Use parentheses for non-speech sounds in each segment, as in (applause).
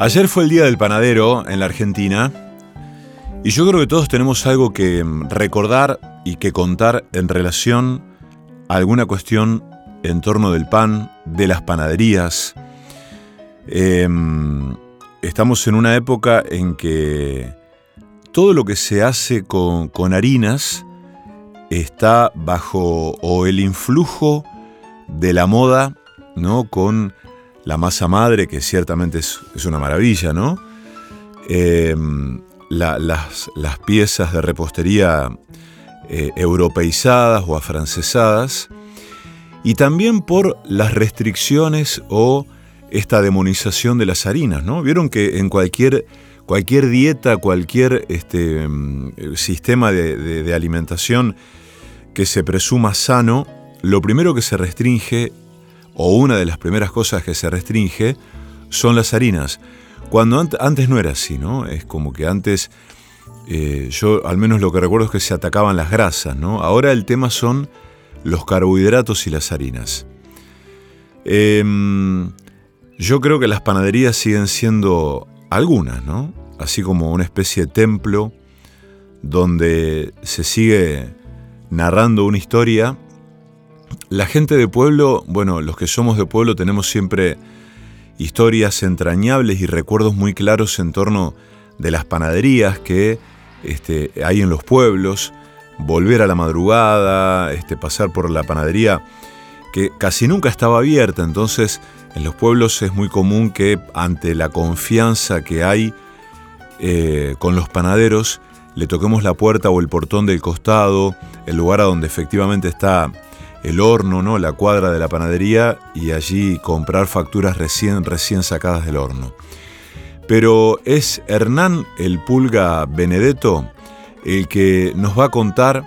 Ayer fue el Día del Panadero en la Argentina y yo creo que todos tenemos algo que mm, recordar y que contar en relación a alguna cuestión en torno del pan, de las panaderías. Em, estamos en una época en que todo lo que se hace con, con harinas está bajo o el influjo de la moda, ¿no? Con la masa madre, que ciertamente es, una maravilla, ¿no? Em, las, piezas de repostería eh, europeizadas o afrancesadas, y también por las restricciones o esta demonización de las harinas, ¿no? Vieron que en cualquier, cualquier dieta, cualquier este, em, sistema de alimentación que se presuma sano, lo primero que se restringe o una de las primeras cosas que se restringe, son las harinas. Cuando antes no era así, ¿no? Es como que antes, eh, yo al menos lo que recuerdo es que se atacaban las grasas, ¿no? Ahora el tema son los carbohidratos y las harinas. Em, yo creo que las panaderías siguen siendo algunas, ¿no? Así como una especie de templo donde se sigue narrando una historia la gente de pueblo, bueno, los que somos de pueblo tenemos siempre historias entrañables y recuerdos muy claros en torno de las panaderías que este, hay en los pueblos, volver a la madrugada, este, pasar por la panadería que casi nunca estaba abierta, entonces en los pueblos es muy común que ante la confianza que hay eh, con los panaderos, le toquemos la puerta o el portón del costado, el lugar a donde efectivamente está el horno, ¿no? la cuadra de la panadería y allí comprar facturas recién, recién sacadas del horno. Pero es Hernán el Pulga Benedetto el que nos va a contar,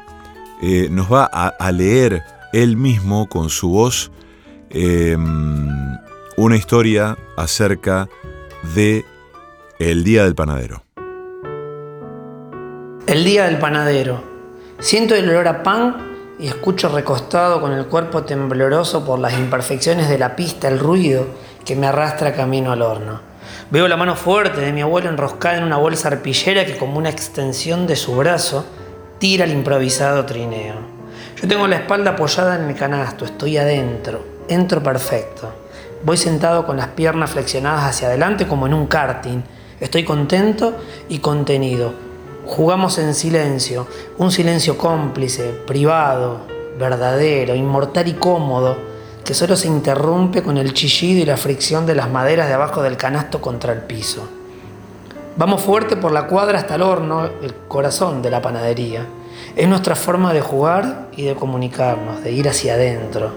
eh, nos va a, leer él mismo con su voz em, una historia acerca de el Día del Panadero. El Día del Panadero. Siento el olor a pan y escucho recostado con el cuerpo tembloroso por las imperfecciones de la pista el ruido que me arrastra camino al horno. Veo la mano fuerte de mi abuelo enroscada en una bolsa arpillera que como una extensión de su brazo tira el improvisado trineo. Yo tengo la espalda apoyada en el canasto, estoy adentro, entro perfecto. Voy sentado con las piernas flexionadas hacia adelante como en un karting. Estoy contento y contenido, Jugamos en silencio, un silencio cómplice, privado, verdadero, inmortal y cómodo, que solo se interrumpe con el chillido y la fricción de las maderas de abajo del canasto contra el piso. Vamos fuerte por la cuadra hasta el horno, el corazón de la panadería. Es nuestra forma de jugar y de comunicarnos, de ir hacia adentro.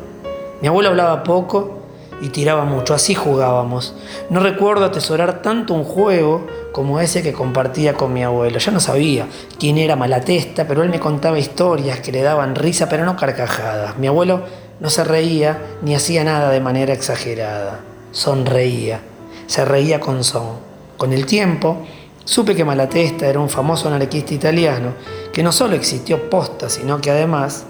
Mi abuelo hablaba poco y tiraba mucho, así jugábamos. No recuerdo atesorar tanto un juego como ese que compartía con mi abuelo. Yo no sabía quién era Malatesta, pero él me contaba historias que le daban risa, pero no carcajadas. Mi abuelo no se reía ni hacía nada de manera exagerada. Sonreía, se reía con son. Con el tiempo, supe que Malatesta era un famoso anarquista italiano que no solo existió posta, sino que además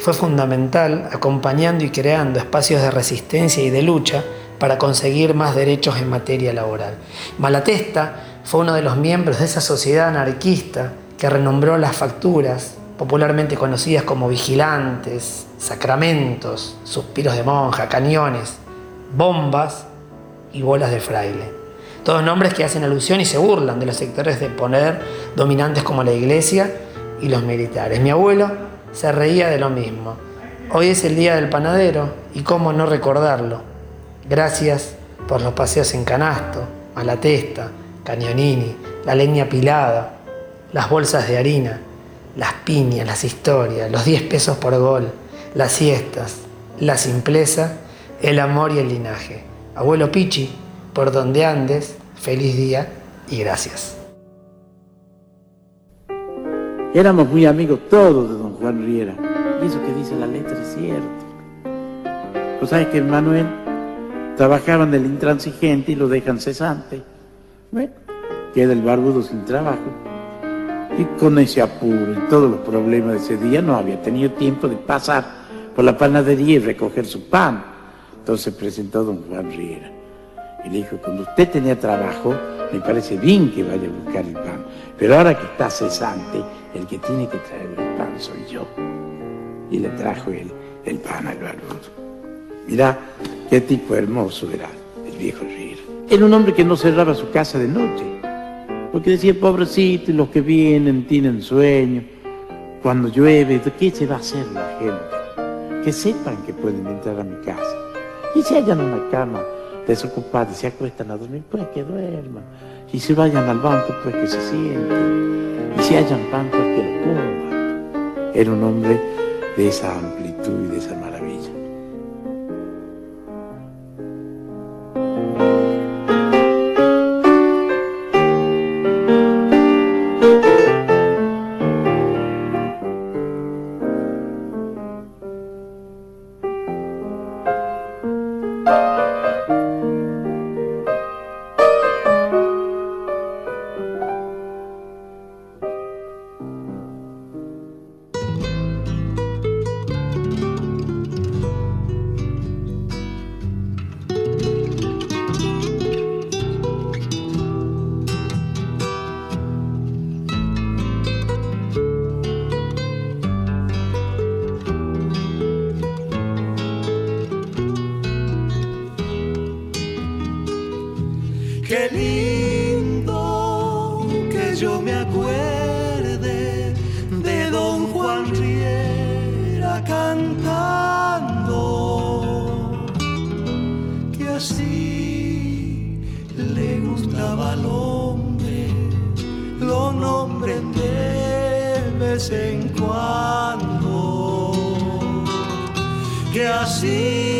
fue fundamental acompañando y creando espacios de resistencia y de lucha para conseguir más derechos en materia laboral. Malatesta fue uno de los miembros de esa sociedad anarquista que renombró las facturas, popularmente conocidas como vigilantes, sacramentos, suspiros de monja, cañones, bombas y bolas de fraile. Todos nombres que hacen alusión y se burlan de los sectores de poder dominantes como la iglesia y los militares. Mi abuelo se reía de lo mismo. Hoy es el día del panadero y cómo no recordarlo. Gracias por los paseos en canasto, a la testa, cañonini, la leña pilada, las bolsas de harina, las piñas, las historias, los 10 pesos por gol, las siestas, la simpleza, el amor y el linaje. Abuelo Pichi, por donde andes, feliz día y gracias. Éramos muy amigos todos de don Juan Riera. Y eso que dice la letra es cierto. Pues sabes que el Manuel trabajaban del intransigente y lo dejan cesante. Bueno, queda el barbudo sin trabajo. Y con ese apuro y todos los problemas de ese día no había tenido tiempo de pasar por la panadería y recoger su pan. Entonces presentó don Juan Riera. Y le dijo, cuando usted tenía trabajo, me parece bien que vaya a buscar el pan. Pero ahora que está cesante, el que tiene que traer el pan soy yo. Y le trajo el, el pan al barbudo. Mirá qué tipo hermoso era el viejo Riera. Era un hombre que no cerraba su casa de noche. Porque decía, pobrecito, los que vienen tienen sueño. Cuando llueve, ¿qué se va a hacer la gente? Que sepan que pueden entrar a mi casa. Y si hayan una cama desocupada y se acuestan a dormir, pues que duerman. Y si vayan al banco, pues que se sienten. Y si hayan pan, pues que lo coman. Era un hombre de esa amplitud y de esa que así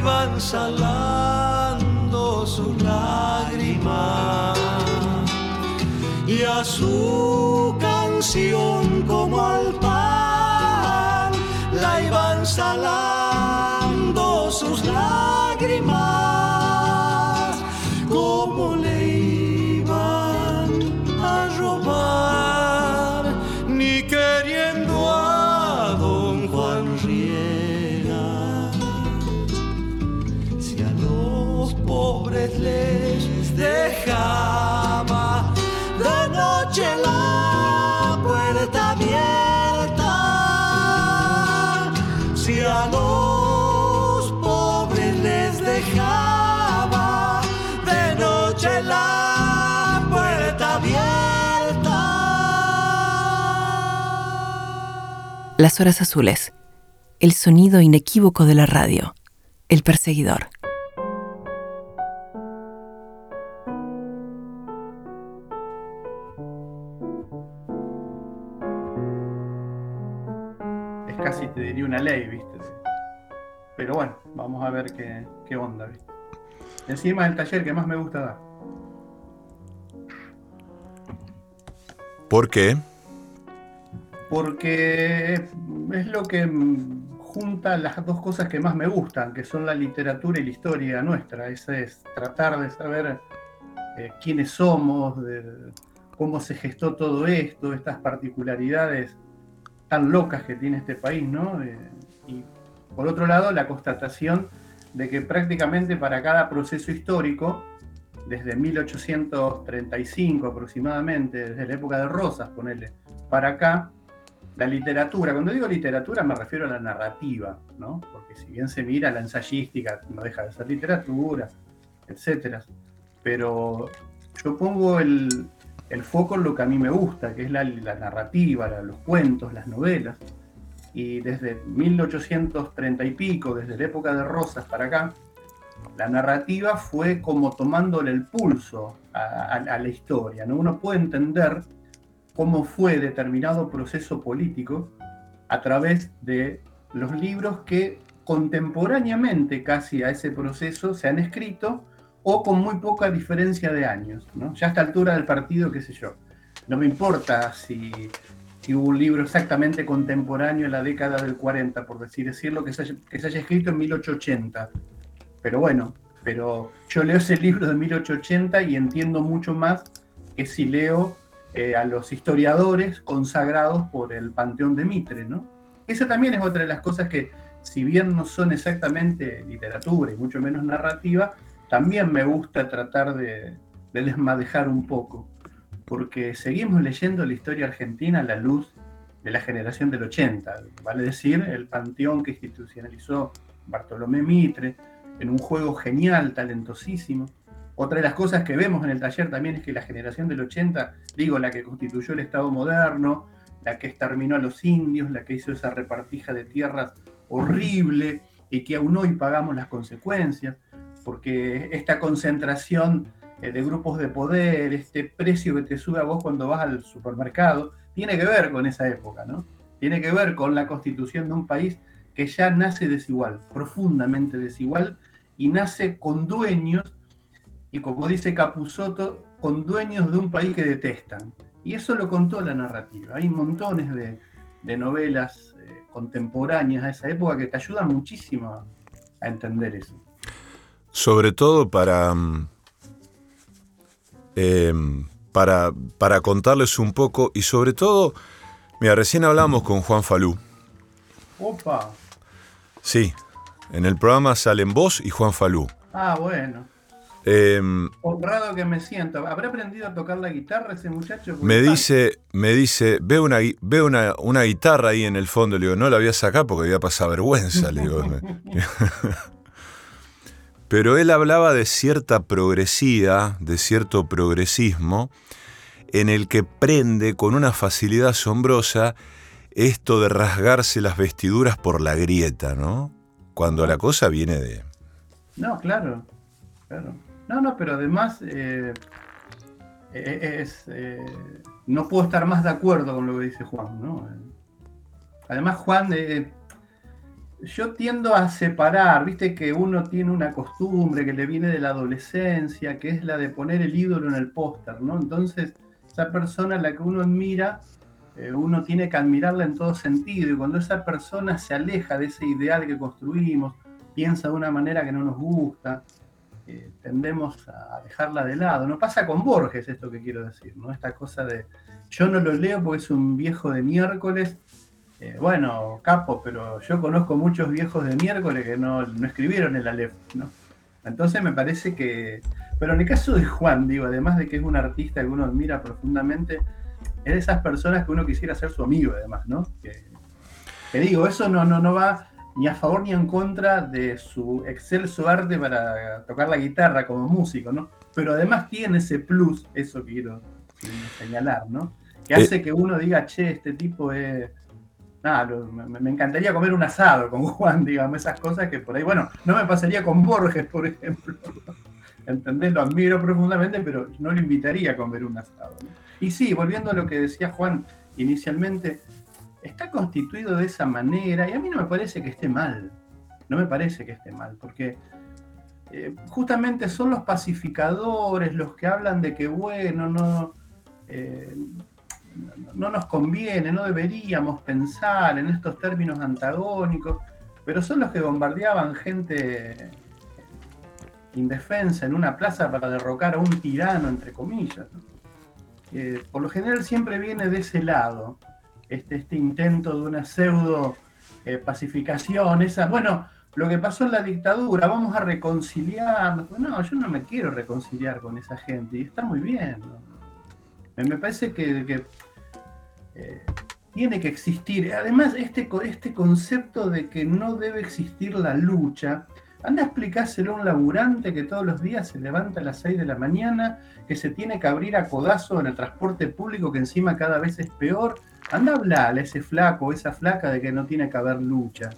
iban salando sus lágrimas. Y a su canción como al pan la iban salando noche la puerta abierta. Las horas azules. El sonido inequívoco de la radio. El perseguidor. Es casi, te diría, una ley, ¿viste? Pero bueno, vamos a ver qué, qué onda, ¿viste? Encima es el taller que más me gusta dar. ¿Por qué? Porque es lo que junta las dos cosas que más me gustan, que son la literatura y la historia nuestra. Ese es tratar de saber eh, quiénes somos, cómo se gestó todo esto, estas particularidades tan locas que tiene este país, ¿no? Eh, y por otro lado, la constatación de que prácticamente para cada proceso histórico, desde 1835 aproximadamente, desde la época de Rosas, ponerle, para acá, la literatura, cuando digo literatura me refiero a la narrativa, ¿no? Porque si bien se mira la ensayística, no deja de ser literatura, etcétera. Pero yo pongo el, el foco en lo que a mí me gusta, que es la, la narrativa, la- los cuentos, las novelas. Y desde 1830 y pico, desde la época de Rosas para acá, la narrativa fue como tomándole el pulso a, la historia. ¿no? Uno puede entender cómo fue determinado proceso político a través de los libros que contemporáneamente casi a ese proceso se han escrito o con muy poca diferencia de años. ¿no? Ya a esta altura del partido, qué sé yo. No me importa si, hubo un libro exactamente contemporáneo en la década del 40, por decir decirlo, que se haya, que se haya escrito en 1880. Pero bueno, pero yo leo ese libro de 1880 y entiendo mucho más que si leo eh, a los historiadores consagrados por el Panteón de Mitre, ¿no? Esa también es otra de las cosas que, si bien no son exactamente literatura y mucho menos narrativa, también me gusta tratar de, de desmadejar un poco, porque seguimos leyendo la historia argentina a la luz de la generación del 80, vale decir, el panteón que institucionalizó Bartolomé Mitre, en un juego genial, talentosísimo. Otra de las cosas que vemos en el taller también es que la generación del 80, digo, la que constituyó el Estado moderno, la que exterminó a los indios, la que hizo esa repartija de tierras horrible y que aún hoy pagamos las consecuencias, porque esta concentración eh, de grupos de poder, este precio que te sube a vos cuando vas al supermercado, tiene que ver con esa época, ¿no? Tiene que ver con la constitución de un país que ya nace desigual, profundamente desigual, y nace con dueños, y como dice Capusotto, con dueños de un país que detestan. Y eso lo contó la narrativa. Hay montones de, de novelas eh, contemporáneas a esa época que te ayudan muchísimo a, entender eso. Sobre todo para, mm, eh, para, para contarles un poco y sobre todo, mira, recién hablamos con Juan Falú. Opa, Sí, en el programa salen vos y Juan Falú. ah, bueno. Eh, Honrado que me siento. ¿Habrá aprendido a tocar la guitarra ese muchacho? Me dice, me dice, veo una, veo una, una guitarra ahí en el fondo. Le digo, no la voy a sacar porque voy a pasar vergüenza. Le digo. (laughs) Pero él hablaba de cierta progresía, de cierto progresismo, en el que prende con una facilidad asombrosa esto de rasgarse las vestiduras por la grieta, ¿no? Cuando la cosa viene de... No, claro, claro. No, no, pero además eh, eh, es, eh, no puedo estar más de acuerdo con lo que dice Juan, ¿no? Además, Juan, yo tiendo a separar, viste que uno tiene una costumbre que le viene de la adolescencia, que es la de poner el ídolo en el póster, ¿no? Entonces, esa persona a la que uno admira, uno tiene que admirarla en todo sentido, y cuando esa persona se aleja de ese ideal que construimos, piensa de una manera que no nos gusta, eh, tendemos a dejarla de lado. No pasa con Borges esto que quiero decir, ¿no? Esta cosa de yo no lo leo porque es un viejo de miércoles. Eh, bueno, capo, pero yo conozco muchos viejos de miércoles que no, no escribieron el Aleph, ¿no? Entonces me parece que Pero en el caso de Juan, digo, además de que es un artista que uno admira profundamente, es de esas personas que uno quisiera ser su amigo, además, ¿no? Que, digo, eso no, no, no va ni a favor ni en contra de su excelso arte para tocar la guitarra como músico, ¿no? Pero además tiene ese plus, eso quiero señalar, ¿no? Que hace Eh. que uno diga, che, este tipo es... Nada, me, me encantaría comer un asado con (laughs) Juan, digamos, esas cosas que por ahí, bueno, no me pasaría con Borges, por ejemplo. (laughs) ¿Entendés? Lo admiro profundamente, pero no lo invitaría a comer un asado. ¿no? Y sí, volviendo a lo que decía Juan inicialmente, está constituido de esa manera y a mí no me parece que esté mal. No me parece que esté mal, porque eh, justamente son los pacificadores los que hablan de que, bueno, no, eh, no- no nos conviene, no deberíamos pensar en estos términos antagónicos, pero son los que bombardeaban gente indefensa en una plaza para derrocar a un tirano, entre comillas. ¿no? Eh, por lo general siempre viene de ese lado, este, este intento de una pseudo eh, pacificación, esa, bueno, lo que pasó en la dictadura, vamos a reconciliarnos. No, yo no me quiero reconciliar con esa gente, y está muy bien. Me, parece que, que, eh, tiene que existir. Además, este, este concepto de que no debe existir la lucha, anda a explicárselo a un laburante que todos los días se levanta a las 6 de la mañana, que se tiene que abrir a codazo en el transporte público, que encima cada vez es peor. Anda a hablarle a ese flaco o esa flaca de que no tiene que haber lucha.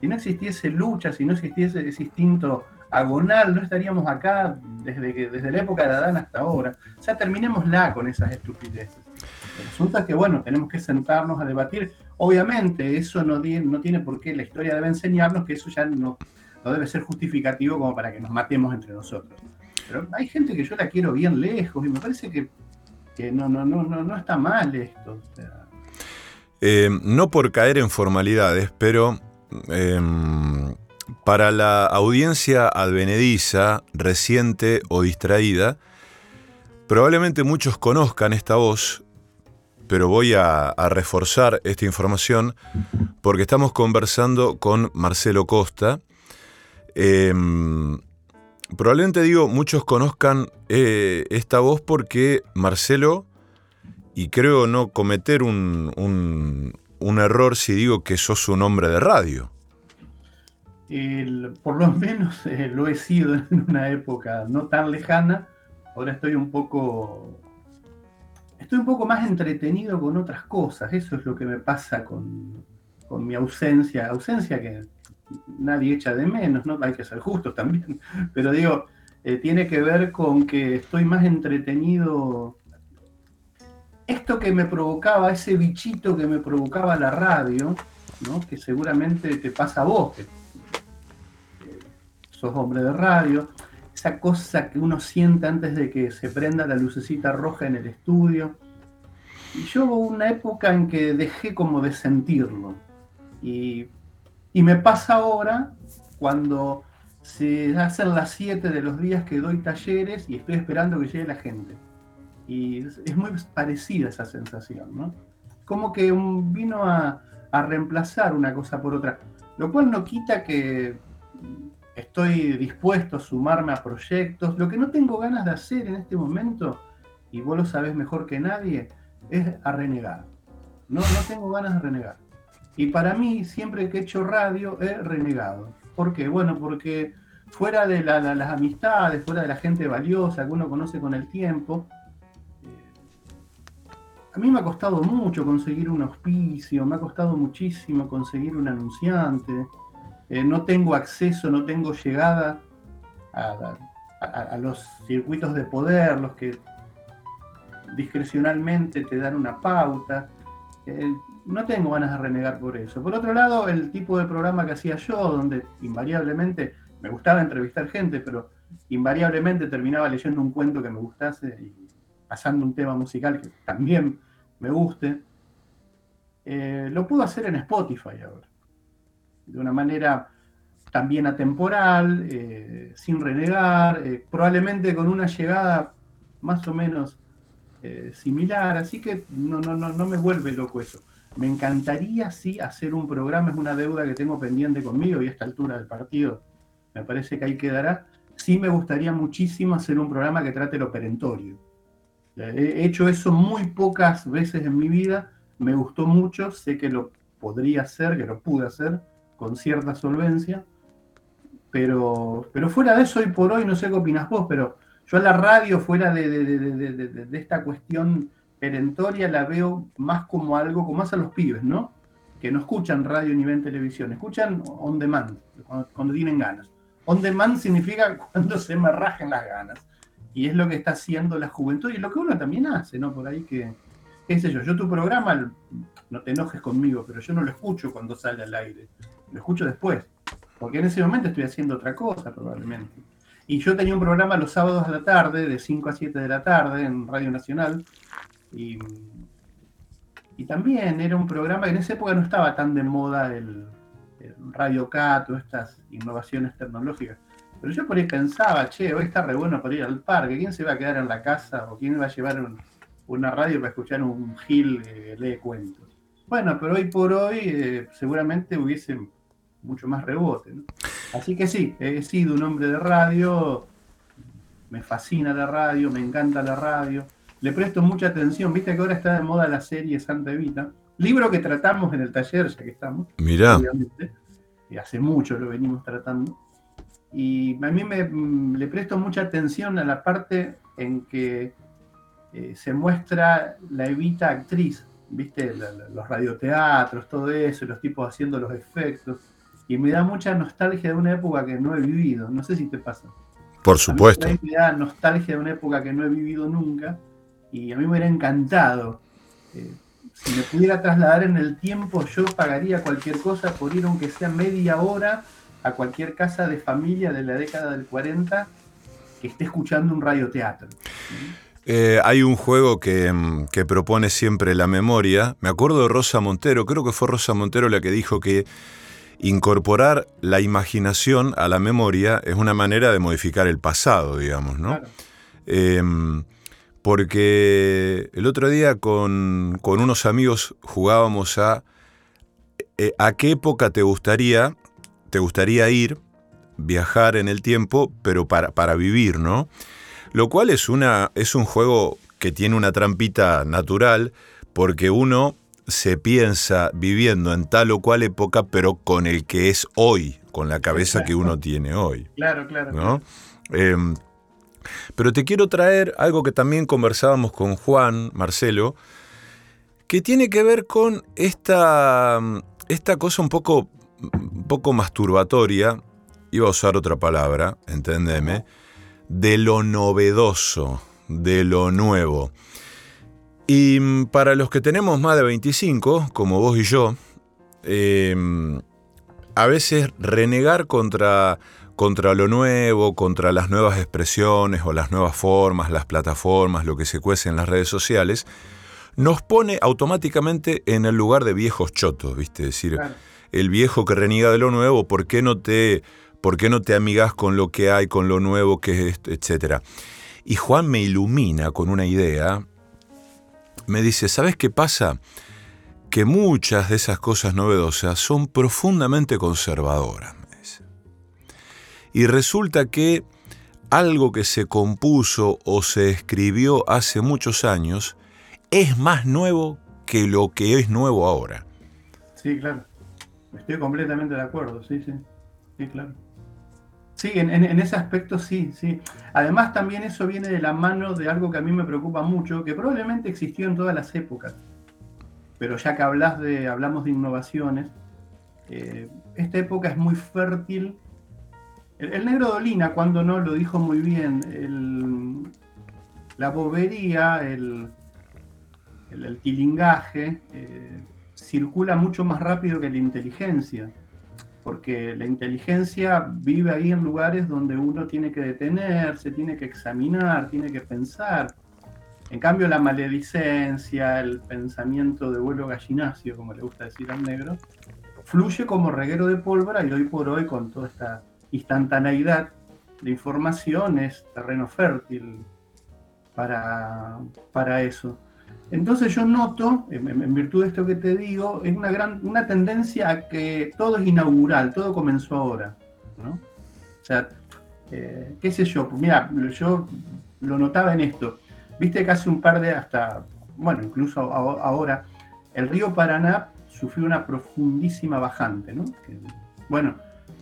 Si no existiese lucha, si no existiese ese instinto agonal, no estaríamos acá desde, que, desde la época de Adán hasta ahora. O sea, terminémosla con esas estupideces. Es que, bueno, tenemos que sentarnos a debatir. Obviamente, eso no, no tiene por qué, la historia debe enseñarnos que eso ya no, no debe ser justificativo como para que nos matemos entre nosotros. Pero hay gente que yo la quiero bien lejos y me parece que, que no, no, no, no, no está mal esto. Eh, no por caer en formalidades, pero em, para la audiencia advenediza, reciente o distraída, probablemente muchos conozcan esta voz, pero voy a reforzar esta información porque estamos conversando con Marcelo Costa. Em, probablemente digo, muchos conozcan eh, esta voz porque Marcelo y creo no cometer un, un- error si digo que sos un hombre de radio. por lo menos eh, lo he sido en una época no tan lejana. Ahora estoy un poco. Estoy un poco más entretenido con otras cosas. Eso es lo que me pasa con, con mi ausencia. Ausencia que nadie echa de menos, ¿no? Hay que ser justos también. Pero digo, eh, tiene que ver con que estoy más entretenido. Esto que me provocaba, ese bichito que me provocaba la radio, ¿no? que seguramente te pasa a vos, que sos hombre de radio, esa cosa que uno siente antes de que se prenda la lucecita roja en el estudio. Y yo hubo una época en que dejé como de sentirlo. Y, y me pasa ahora cuando se hacen las 7 de los días que doy talleres y estoy esperando que llegue la gente. Y es, muy parecida esa sensación, ¿no? Como que un- vino a, a reemplazar una cosa por otra. Lo cual no quita que estoy dispuesto a sumarme a proyectos. Lo que no tengo ganas de hacer en este momento, y vos lo sabés mejor que nadie, es a renegar. No, no tengo ganas de renegar. Y para mí, siempre que he hecho radio, he renegado. ¿Por qué? Bueno, porque fuera de la- la- las amistades, fuera de la gente valiosa que uno conoce con el tiempo, eh, a mí me ha costado mucho conseguir un auspicio, me ha costado muchísimo conseguir un anunciante. Eh, no tengo acceso, no tengo llegada a los circuitos de poder, los que discrecionalmente te dan una pauta. Eh, no tengo ganas de renegar por eso. Por otro lado, el tipo de programa que hacía yo, donde invariablemente me gustaba entrevistar gente, pero invariablemente terminaba leyendo un cuento que me gustase y pasando un tema musical que también me guste, eh, lo puedo hacer en Spotify ahora. De una manera también atemporal, eh, sin renegar, eh, probablemente con una llegada más o menos similar, así que no, no, no, no me vuelve loco eso. Me encantaría sí hacer un programa, es una deuda que tengo pendiente conmigo y a esta altura del partido me parece que ahí quedará, sí me gustaría muchísimo hacer un programa que trate lo perentorio. He hecho eso muy pocas veces en mi vida, me gustó mucho, sé que lo podría hacer, que lo pude hacer con cierta solvencia, pero, pero fuera de eso, hoy por hoy, no sé qué opinas vos, pero yo a la radio, fuera de, de, esta cuestión perentoria, la veo más como algo, como más a los pibes, ¿no? Que no escuchan radio ni ven televisión, escuchan on demand, cuando, tienen ganas. On demand significa (laughs) cuando se me rajen las ganas. Y es lo que está haciendo la juventud y lo que uno también hace, ¿no? Por ahí que, qué sé yo, yo tu programa, no te enojes conmigo, pero yo no lo escucho cuando sale al aire, lo escucho después, porque en ese momento estoy haciendo otra cosa probablemente. Y yo tenía un programa los sábados a la tarde, de 5 a 7 de la tarde, en Radio Nacional. Y, también era un programa que en esa época no estaba tan de moda el, Radio Cat o estas innovaciones tecnológicas. Pero yo por ahí pensaba, che, hoy está re bueno para ir al parque. ¿Quién se va a quedar en la casa o quién va a llevar una radio para escuchar un Gil que lee cuentos? Bueno, pero hoy por hoy eh, seguramente hubiese mucho más rebote. Así que sí, he sido un hombre de radio, me fascina la radio, me encanta la radio, le presto mucha atención, viste que ahora está de moda la serie Santa Evita, libro que tratamos en el taller, ya que estamos. Mirá. y hace mucho lo venimos tratando. Y a mí me, le presto mucha atención a la parte en que eh, se muestra la Evita actriz, viste, los radioteatros, todo eso, los tipos haciendo los efectos y me da mucha nostalgia de una época que no he vivido. No sé si te pasa. Por supuesto. me da nostalgia de una época que no he vivido nunca y a mí me hubiera encantado. Eh, si me pudiera trasladar en el tiempo, yo pagaría cualquier cosa por ir, aunque sea media hora, a cualquier casa de familia de la década del 40 que esté escuchando un radioteatro. Eh, hay un juego que, mm, que, propone siempre la memoria. Me acuerdo de Rosa Montero, creo que fue Rosa Montero la que dijo que incorporar la imaginación a la memoria es una manera de modificar el pasado, digamos, ¿no? Em, porque el otro día con, unos amigos jugábamos a eh, a qué época te gustaría, te gustaría ir, viajar en el tiempo, pero para, para vivir, ¿no? Lo cual es, una, es un juego que tiene una trampita natural, porque uno se piensa viviendo en tal o cual época, pero con el que es hoy, con la cabeza que uno tiene hoy. Claro, claro. Em, pero te quiero traer algo que también conversábamos con Juan, Marcelo, que tiene que ver con esta, esta cosa un poco, un poco masturbatoria, iba a usar otra palabra, entendeme, de lo novedoso, de lo nuevo. Y mm, para los que tenemos más de 25, como vos y yo, em, a veces renegar contra, contra lo nuevo, contra las nuevas expresiones o las nuevas formas, las plataformas, lo que se cuece en las redes sociales, nos pone automáticamente en el lugar de viejos chotos, ¿viste? Es decir, el viejo que reniega de lo nuevo, ¿por qué no te, por qué no te amigas con lo que hay, con lo nuevo que es, etcétera? Y Juan me ilumina con una idea me dice, ¿sabes qué pasa? Que muchas de esas cosas novedosas son profundamente conservadoras. Y resulta que algo que se compuso o se escribió hace muchos años es más nuevo que lo que es nuevo ahora. Sí, claro. Estoy completamente de acuerdo, sí, sí. Sí, claro. Sí, en, ese aspecto sí, sí. Además también eso viene de la mano de algo que a mí me preocupa mucho, que probablemente existió en todas las épocas. Pero ya que hablas de, hablamos de innovaciones, eh, esta época es muy fértil. El, negro Dolina, cuando no, lo dijo muy bien. la bobería, el, el, tilingaje, eh, circula mucho más rápido que la inteligencia porque la inteligencia vive ahí en lugares donde uno tiene que detenerse, tiene que examinar, tiene que pensar. En cambio, la maledicencia, el pensamiento de vuelo gallinacio, como le gusta decir al negro, fluye como reguero de pólvora y hoy por hoy, con toda esta instantaneidad de información, es terreno fértil para, para eso. Entonces yo noto, en, virtud de esto que te digo, es una, gran, una tendencia a que todo es inaugural, todo comenzó ahora. O sea, Eh, ¿Qué sé yo? Mira, yo lo notaba en esto. Viste que hace un par de, hasta, bueno, incluso ahora, el río Paraná sufrió una profundísima bajante, ¿no? bueno,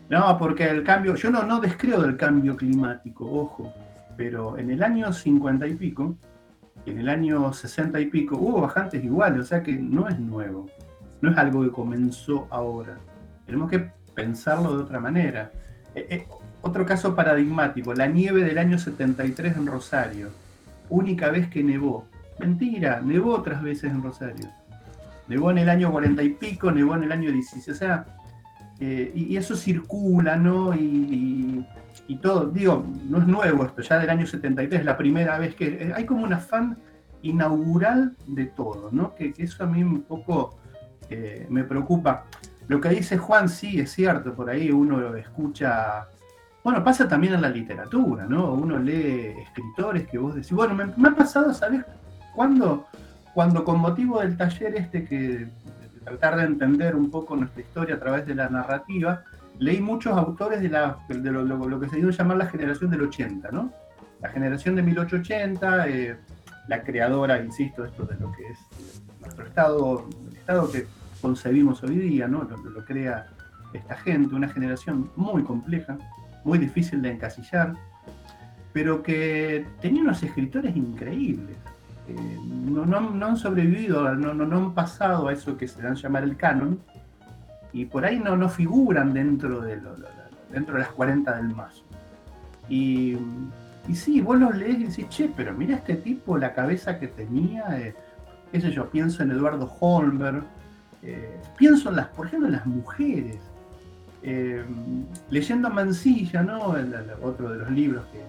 no, porque el cambio, yo no, no descreo del cambio climático, ojo, pero en el año 50 y pico, en el año 60 y pico, hubo bajantes iguales, o sea que no es nuevo, no es algo que comenzó ahora. Tenemos que pensarlo de otra manera. Eh, eh, otro caso paradigmático, la nieve del año 73 en Rosario, única vez que nevó. Mentira, nevó otras veces en Rosario. Nevó en el año 40 y pico, nevó en el año 16, o sea, eh, y, eso circula, ¿no? Y, todo, digo, no es nuevo esto, ya del año 73, es la primera vez que eh, hay como un afán inaugural de todo, ¿no? Que, eso a mí un poco eh, me preocupa. Lo que dice Juan sí es cierto, por ahí uno escucha, bueno, pasa también en la literatura, ¿no? Uno lee escritores que vos decís, bueno, me, ha pasado, ¿sabes cuándo? Cuando con motivo del taller este que tratar de entender un poco nuestra historia a través de la narrativa, leí muchos autores de, lo, que se dio llamar la generación del 80, ¿no? La generación de 1880, eh, la creadora, insisto, esto de lo que es nuestro estado, el estado que concebimos hoy día, ¿no? Lo crea esta gente, una generación muy compleja, muy difícil de encasillar, pero que tenía unos escritores increíbles. Eh, no, han sobrevivido, no, no, han pasado a eso que se dan llamar el canon, y por ahí no, no figuran dentro de, las 40 del mazo. Y, y sí, vos los lees y decís, che, pero mira este tipo, la cabeza que tenía, eh, qué sé yo, pienso en Eduardo Holmberg, eh, pienso en las, por ejemplo, en las mujeres. leyendo Mansilla, ¿no? otro de los libros que,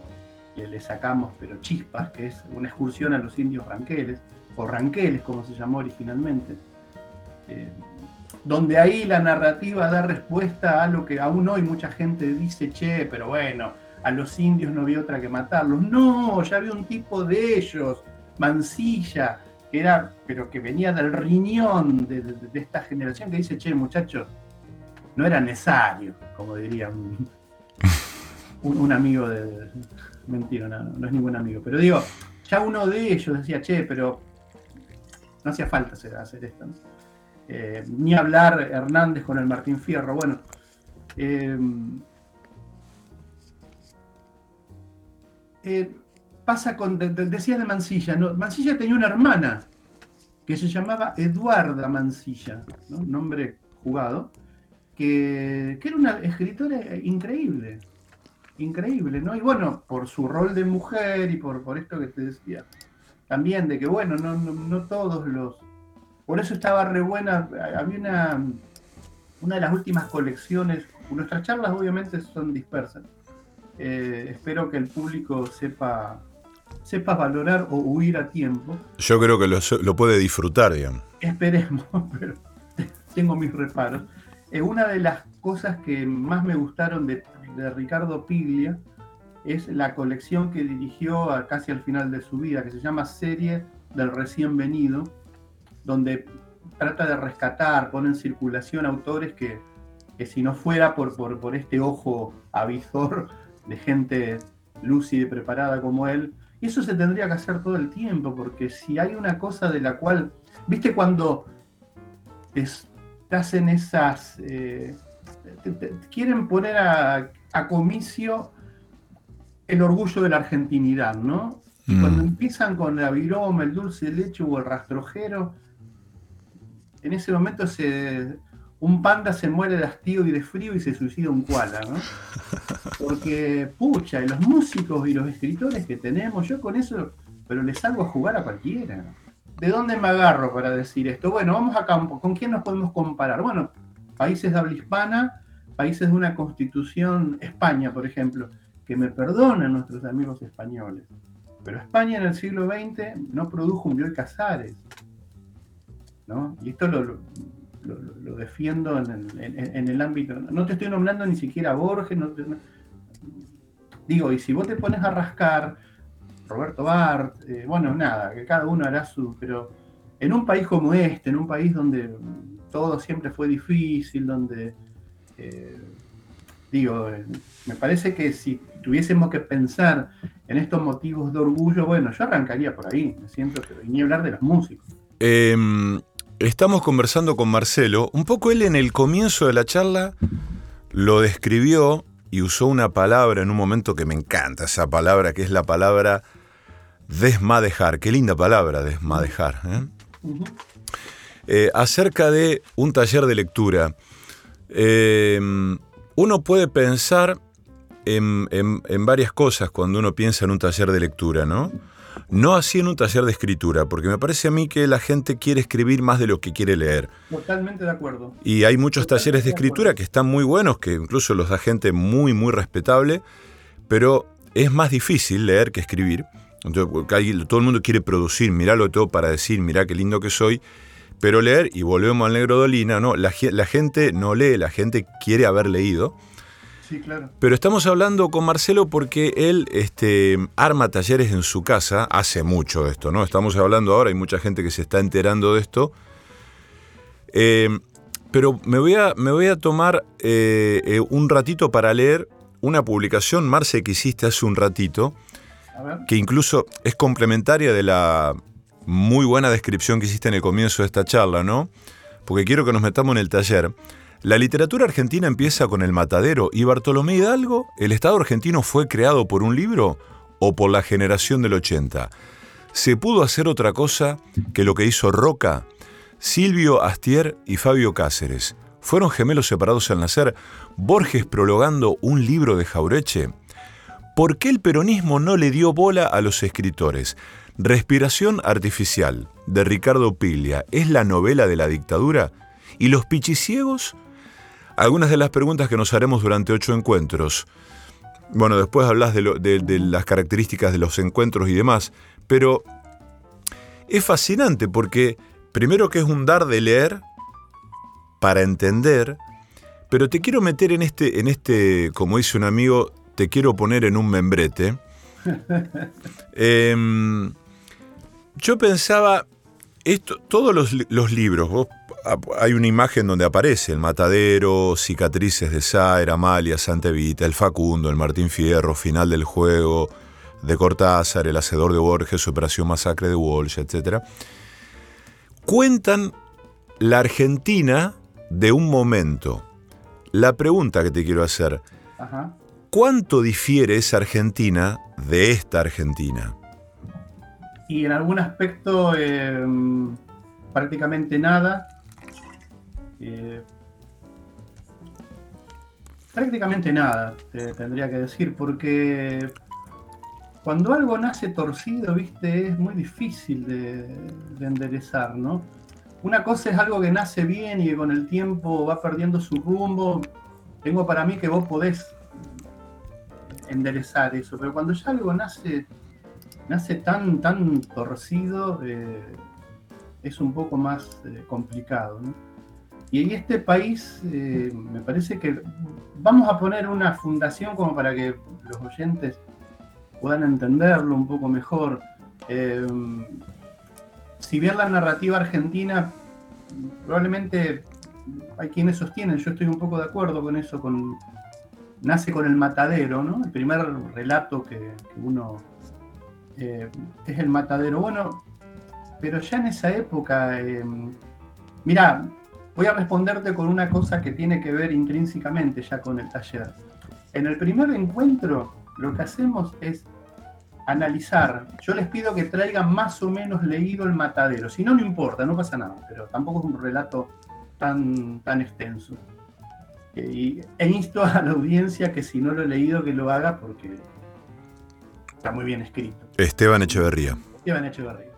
le, sacamos, pero chispas, que es una excursión a los indios ranqueles, o ranqueles como se llamó originalmente, eh, donde ahí la narrativa da respuesta a lo que aún hoy mucha gente dice, che, pero bueno, a los indios no había otra que matarlos. No, ya había un tipo de ellos, Mansilla, que era, pero que venía del riñón de, esta generación, que dice, che, muchachos, no era necesario, como diría un (laughs) amigo de, mentira, no, es ningún amigo. Pero digo, ya uno de ellos decía, che, pero no hacía falta hacer, esto. Eh, ni hablar Hernández con el Martín Fierro. Bueno, eh, eh, pasa con, decías de Mansilla, ¿no? Mansilla tenía una hermana que se llamaba Eduarda Mansilla, nombre jugado, que, que, era una escritora increíble increíble, ¿no? Y bueno, por su rol de mujer y por, por esto que te decía, también de que, bueno, no, no, todos los... Por eso estaba re buena, había una, una de las últimas colecciones, nuestras charlas obviamente son dispersas. Eh, espero que el público sepa, sepa valorar o huir a tiempo. Yo creo que lo, lo puede disfrutar, digamos. Esperemos, (laughs) pero tengo mis reparos. Eh, una de las cosas que más me gustaron de de Ricardo Piglia es la colección que dirigió casi al final de su vida, que se llama Serie del Recién Venido, donde trata de rescatar, pone en circulación autores que, si no fuera por, por, este ojo avisor de gente lúcida y preparada como él, y eso se tendría que hacer todo el tiempo, porque si hay una cosa de la cual, viste cuando estás en esas... Eh, quieren poner a, a comicio el orgullo de la argentinidad, ¿no? Y cuando mm. empiezan con la viroma, el dulce de leche o el rastrojero, en ese momento se, un panda se muere de hastío y de frío y se suicida un koala, ¿no? (laughs) Porque, pucha, y los músicos y los escritores que tenemos, yo con eso, pero les salgo a jugar a cualquiera. ¿De dónde me agarro para decir esto? Bueno, vamos a campo. ¿Con quién nos podemos comparar? Bueno, países de habla hispana, países de una constitución, España, por ejemplo, que me perdonen nuestros amigos españoles, pero España en el siglo XX no produjo un Bioy Casares. ¿no? Y esto lo, lo, defiendo en el, ámbito. No te estoy nombrando ni siquiera a Borges. digo, y si vos te pones a rascar, Roberto Bart, eh, bueno, nada, que cada uno hará su. Pero en un país como este, en un país donde todo siempre fue difícil, donde eh, digo, me parece que si tuviésemos que pensar en estos motivos de orgullo, bueno, yo arrancaría por ahí, me siento que ni hablar de los músicos. Em, estamos conversando con Marcelo, un poco él en el comienzo de la charla lo describió y usó una palabra en un momento que me encanta, esa palabra que es la palabra desmadejar, qué linda palabra, desmadejar. ¿eh? Eh, acerca de un taller de lectura. Em, uno puede pensar en, varias cosas cuando uno piensa en un taller de lectura, ¿no? No así en un taller de escritura, porque me parece a mí que la gente quiere escribir más de lo que quiere leer. Totalmente de acuerdo. Y hay muchos talleres de escritura que están muy buenos, que incluso los da gente muy, muy respetable, pero es más difícil leer que escribir. Entonces, todo el mundo quiere producir, miralo todo para decir, mirá qué lindo que soy. Pero leer, y volvemos al negro Dolina, ¿no? La, gente no lee, la gente quiere haber leído. Sí, claro. Pero estamos hablando con Marcelo porque él este, arma talleres en su casa, hace mucho esto, ¿no? Estamos hablando ahora, hay mucha gente que se está enterando de esto. Eh, pero me voy a, me voy a tomar eh, eh, un ratito para leer una publicación, Marce, que hiciste hace un ratito, que incluso es complementaria de la muy buena descripción que hiciste en el comienzo de esta charla, ¿no? Porque quiero que nos metamos en el taller. La literatura argentina empieza con El Matadero y Bartolomé Hidalgo, ¿el Estado argentino fue creado por un libro o por la generación del 80? ¿Se pudo hacer otra cosa que lo que hizo Roca, Silvio Astier y Fabio Cáceres? ¿Fueron gemelos separados al nacer? ¿Borges prologando un libro de Jaureche? ¿Por qué el peronismo no le dio bola a los escritores? Respiración Artificial, de Ricardo Piglia, ¿es la novela de la dictadura? ¿Y los pichiciegos? Algunas de las preguntas que nos haremos durante ocho encuentros. Bueno, después hablas de, de las características de los encuentros y demás, pero es fascinante porque primero que es un dar de leer para entender, pero te quiero meter en este, en este, como dice un amigo, te quiero poner en un membrete. (laughs) Em, yo pensaba, esto, todos los, libros, hay una imagen donde aparece el Matadero, Cicatrices de Saer, Amalia, Santa Evita, el Facundo, el Martín Fierro, Final del Juego, de Cortázar, El Hacedor de Borges, Operación Masacre de Walsh, etc. Cuentan la Argentina de un momento. La pregunta que te quiero hacer, Ajá. ¿Cuánto difiere esa Argentina de esta Argentina? Y en algún aspecto eh, prácticamente nada. Eh, prácticamente nada, te tendría que decir, porque cuando algo nace torcido, viste, es muy difícil de, de, enderezar, ¿no? Una cosa es algo que nace bien y que con el tiempo va perdiendo su rumbo. Tengo para mí que vos podés enderezar eso, pero cuando ya algo nace, nace tan, tan torcido, eh, es un poco más eh, complicado. Y en este país eh, me parece que vamos a poner una fundación como para que los oyentes puedan entenderlo un poco mejor. si bien la narrativa argentina, probablemente hay quienes sostienen, yo estoy un poco de acuerdo con eso, con nace con el matadero, ¿no? El primer relato que, uno eh, es el matadero. Bueno, pero ya en esa época, eh, mira, voy a responderte con una cosa que tiene que ver intrínsecamente ya con el taller. En el primer encuentro, lo que hacemos es analizar. Yo les pido que traigan más o menos leído el matadero. Si no, no importa, no pasa nada, pero tampoco es un relato tan, tan extenso. Y, e insto a la audiencia que si no lo he leído que lo haga porque está muy bien escrito. Esteban Echeverría. Esteban Echeverría.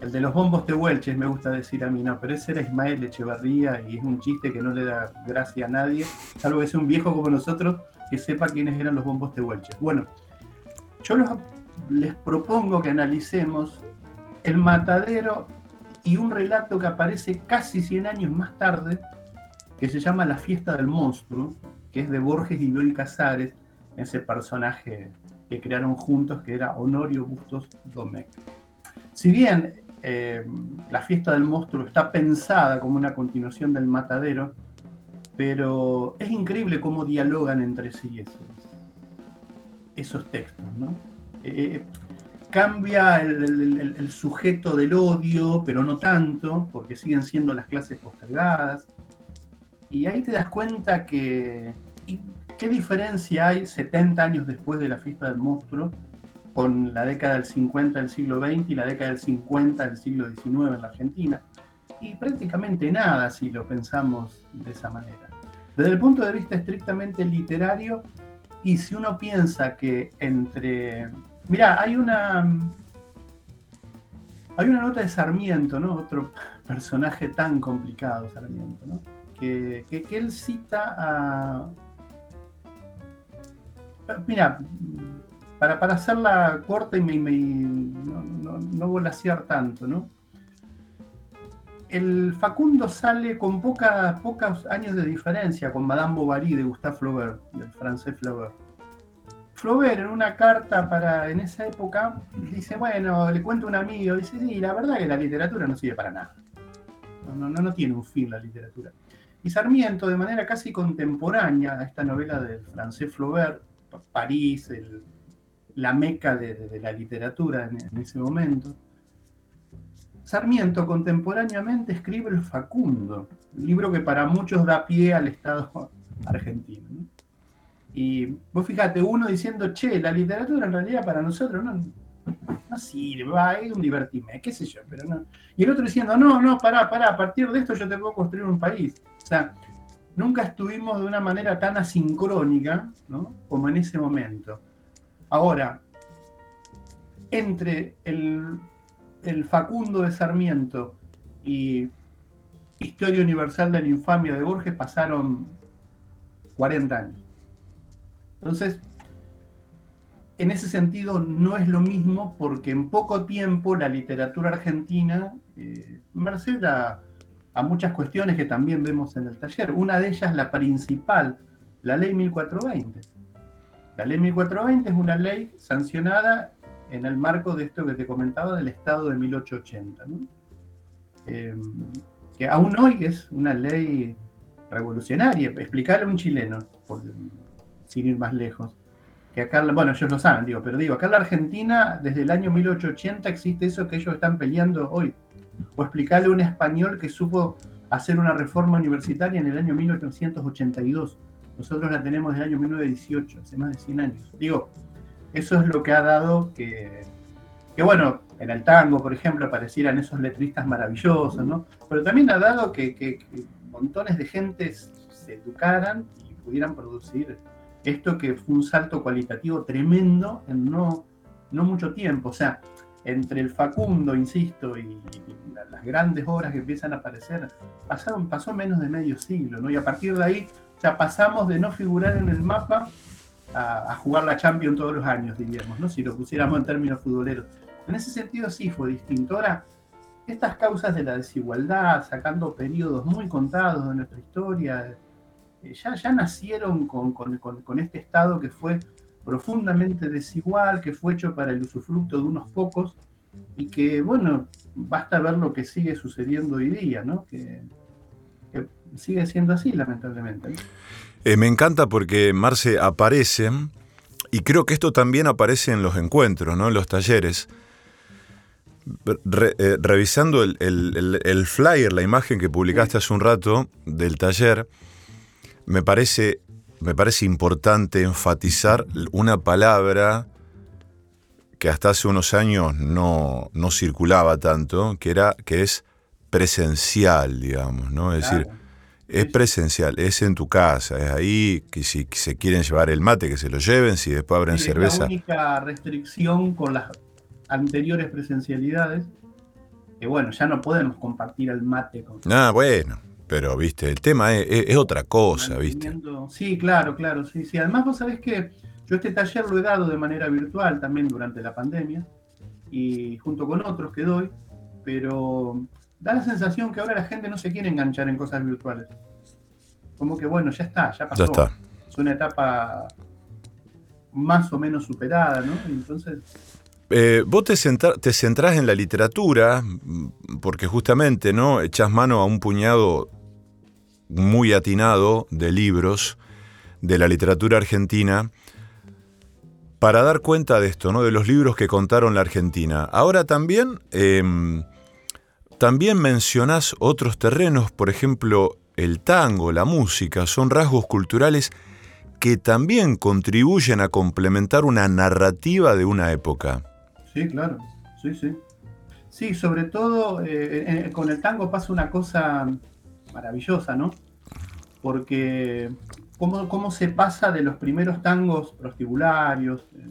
El de los bombos de Huelches me gusta decir a mí, no, pero ese era Ismael Echeverría y es un chiste que no le da gracia a nadie, salvo que sea un viejo como nosotros que sepa quiénes eran los bombos de Huelches. Bueno, yo les propongo que analicemos el matadero y un relato que aparece casi 100 años más tarde que se llama La fiesta del monstruo, que es de Borges y Bioy Casares, ese personaje que crearon juntos, que era Honorio Bustos Domecq. Si bien eh, la fiesta del monstruo está pensada como una continuación del matadero, pero es increíble cómo dialogan entre sí eso. esos textos. ¿no? Eh, cambia el, sujeto del odio, pero no tanto, porque siguen siendo las clases postergadas. Y ahí te das cuenta que qué diferencia hay 70 años después de la fiesta del monstruo con la década del 50 del siglo XX y la década del 50 del siglo XIX en la Argentina. Y prácticamente nada si lo pensamos de esa manera. Desde el punto de vista estrictamente literario, y si uno piensa que entre... Mira, hay una... Hay una nota de Sarmiento, ¿no? Otro personaje tan complicado, Sarmiento, ¿no? Que, que, él cita a... Mira, para, para hacerla corta y me, no, no, no volasear tanto, ¿no? el Facundo sale con pocos años de diferencia con Madame Bovary de Gustave Flaubert, del francés Flaubert. Flaubert en una carta para en esa época dice, bueno, le cuento a un amigo, dice, sí, la verdad que la literatura no sirve para nada. No, no, no tiene un fin la literatura. Y Sarmiento, de manera casi contemporánea a esta novela del francés Flaubert, París, la meca de, la literatura en ese momento, Sarmiento contemporáneamente escribe El Facundo, un libro que para muchos da pie al Estado argentino. Y vos fíjate, uno diciendo, che, la literatura en realidad para nosotros no, no sirve, es un divertime, qué sé yo, pero no. Y el otro diciendo, no, no, pará, pará, a partir de esto yo te puedo construir un país. O sea, nunca estuvimos de una manera tan asincrónica ¿no? como en ese momento. Ahora, entre el Facundo de Sarmiento y Historia Universal de la Infamia de Borges pasaron 40 años. Entonces, en ese sentido no es lo mismo porque en poco tiempo la literatura argentina, eh, a, muchas cuestiones que también vemos en el taller, una de ellas la principal, la ley 1420. La ley 1420 es una ley sancionada en el marco de esto que te comentaba del Estado de 1880, eh, que aún hoy es una ley revolucionaria. Explicarle a un chileno, sin ir más lejos, que acá, bueno, ellos lo saben, digo, pero digo, acá en la Argentina, desde el año 1880 existe eso que ellos están peleando hoy. O explicarle a un español que supo hacer una reforma universitaria en el año 1882. Nosotros la tenemos del año 1918, hace más de 100 años. Digo, eso es lo que ha dado que, que, bueno, en el tango, por ejemplo, aparecieran esos letristas maravillosos, ¿no? Pero también ha dado que, que, montones de gente se educaran y pudieran producir esto que fue un salto cualitativo tremendo en no, no mucho tiempo. O sea, entre el Facundo, insisto, y, las grandes obras que empiezan a aparecer, pasaron, pasó menos de medio siglo, ¿no? Y a partir de ahí, ya pasamos de no figurar en el mapa a, jugar la Champions todos los años, diríamos, ¿no? si lo pusiéramos en términos futboleros. En ese sentido sí fue distinto. Ahora, estas causas de la desigualdad, sacando periodos muy contados de nuestra historia, eh, ya, ya nacieron con, con, con, este Estado que fue profundamente desigual, que fue hecho para el usufructo de unos pocos y que, bueno, basta ver lo que sigue sucediendo hoy día, ¿no? Que, que sigue siendo así, lamentablemente. Eh, me encanta porque Marce aparece, y creo que esto también aparece en los encuentros, ¿no? en los talleres. Eh, revisando el, flyer, la imagen que publicaste hace un rato del taller, me parece, me parece importante enfatizar una palabra que hasta hace unos años no, no circulaba tanto, que, era, que es presencial, digamos, ¿no? Es decir, es presencial, es en tu casa, es ahí que si se quieren llevar el mate, que se lo lleven, si después abren cerveza. la única restricción con las anteriores presencialidades, que bueno, ya no podemos compartir el mate con... Ah, bueno, pero viste, el tema es, otra cosa, viste. Sí, claro, claro, sí, sí. Además vos sabés que yo este taller lo he dado de manera virtual también durante la pandemia, y junto con otros que doy, pero da la sensación que ahora la gente no se quiere enganchar en cosas virtuales. Como que bueno, ya está, ya pasó. está. Es una etapa más o menos superada, ¿no? Entonces. Eh, vos te, te, centrás en la literatura, porque justamente, ¿no? Echás mano a un puñado muy atinado de libros de la literatura argentina. para dar cuenta de esto, ¿no? de los libros que contaron la Argentina. Ahora también, em, también mencionás otros terrenos, por ejemplo, el tango, la música, son rasgos culturales que también contribuyen a complementar una narrativa de una época. Sí, claro, sí, sí. Sí, sobre todo eh, eh, con el tango pasa una cosa maravillosa, ¿no? Porque cómo, se pasa de los primeros tangos prostibularios, eh,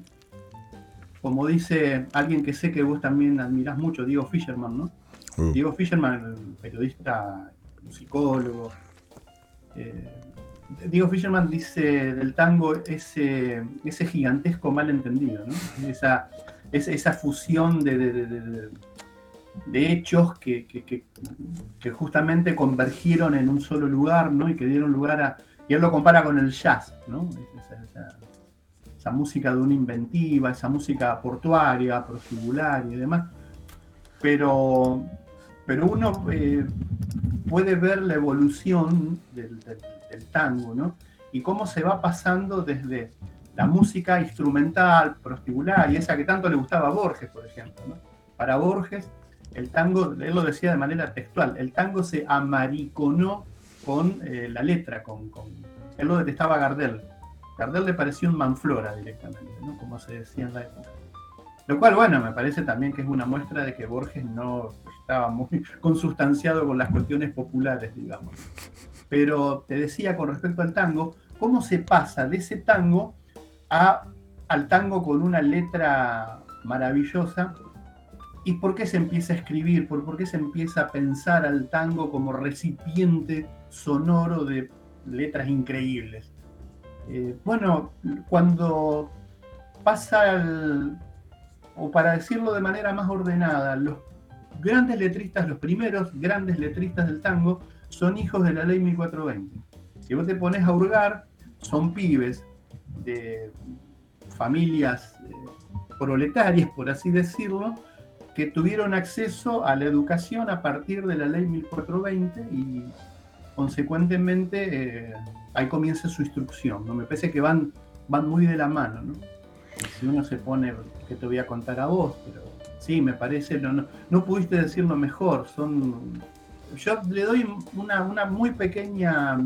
como dice alguien que sé que vos también admirás mucho, Diego Fisherman, ¿no? Uh. Diego Fisherman, periodista, psicólogo. Eh, Diego Fisherman dice del tango ese, ese gigantesco malentendido, ¿no? Esa, esa, fusión de, de, hechos que, que, justamente convergieron en un solo lugar, ¿no? Y que dieron lugar a, y él lo compara con el jazz, ¿no? Esa, música de una inventiva, esa música portuaria, proscibular y demás. Pero, pero uno eh, puede ver la evolución del, tango, ¿no? Y cómo se va pasando desde la música instrumental, proscibular, y esa que tanto le gustaba a Borges, por ejemplo. Para Borges, el tango, él lo decía de manera textual, el tango se amariconó con eh, la letra, con, con, él lo detestaba Gardel. Gardel le pareció un manflora directamente, ¿no? como se decía en la época. Lo cual, bueno, me parece también que es una muestra de que Borges no estaba muy (laughs) consustanciado con las cuestiones populares, digamos. Pero te decía con respecto al tango, cómo se pasa de ese tango a, al tango con una letra maravillosa y por qué se empieza a escribir, por, qué se empieza a pensar al tango como recipiente sonoro de letras increíbles. Eh, bueno, cuando pasa o para decirlo de manera más ordenada, los grandes letristas, los primeros grandes letristas del tango, son hijos de la ley 1420. Si vos te pones a hurgar, son pibes de familias eh, proletarias, por así decirlo, que tuvieron acceso a la educación a partir de la ley 1420 y consecuentemente eh, ahí comienza su instrucción. ¿no? Me parece que van, van muy de la mano. ¿no? Si uno se pone, que te voy a contar a vos, pero sí, me parece, no, no, pudiste decirlo mejor. Son, yo le doy una, una muy pequeña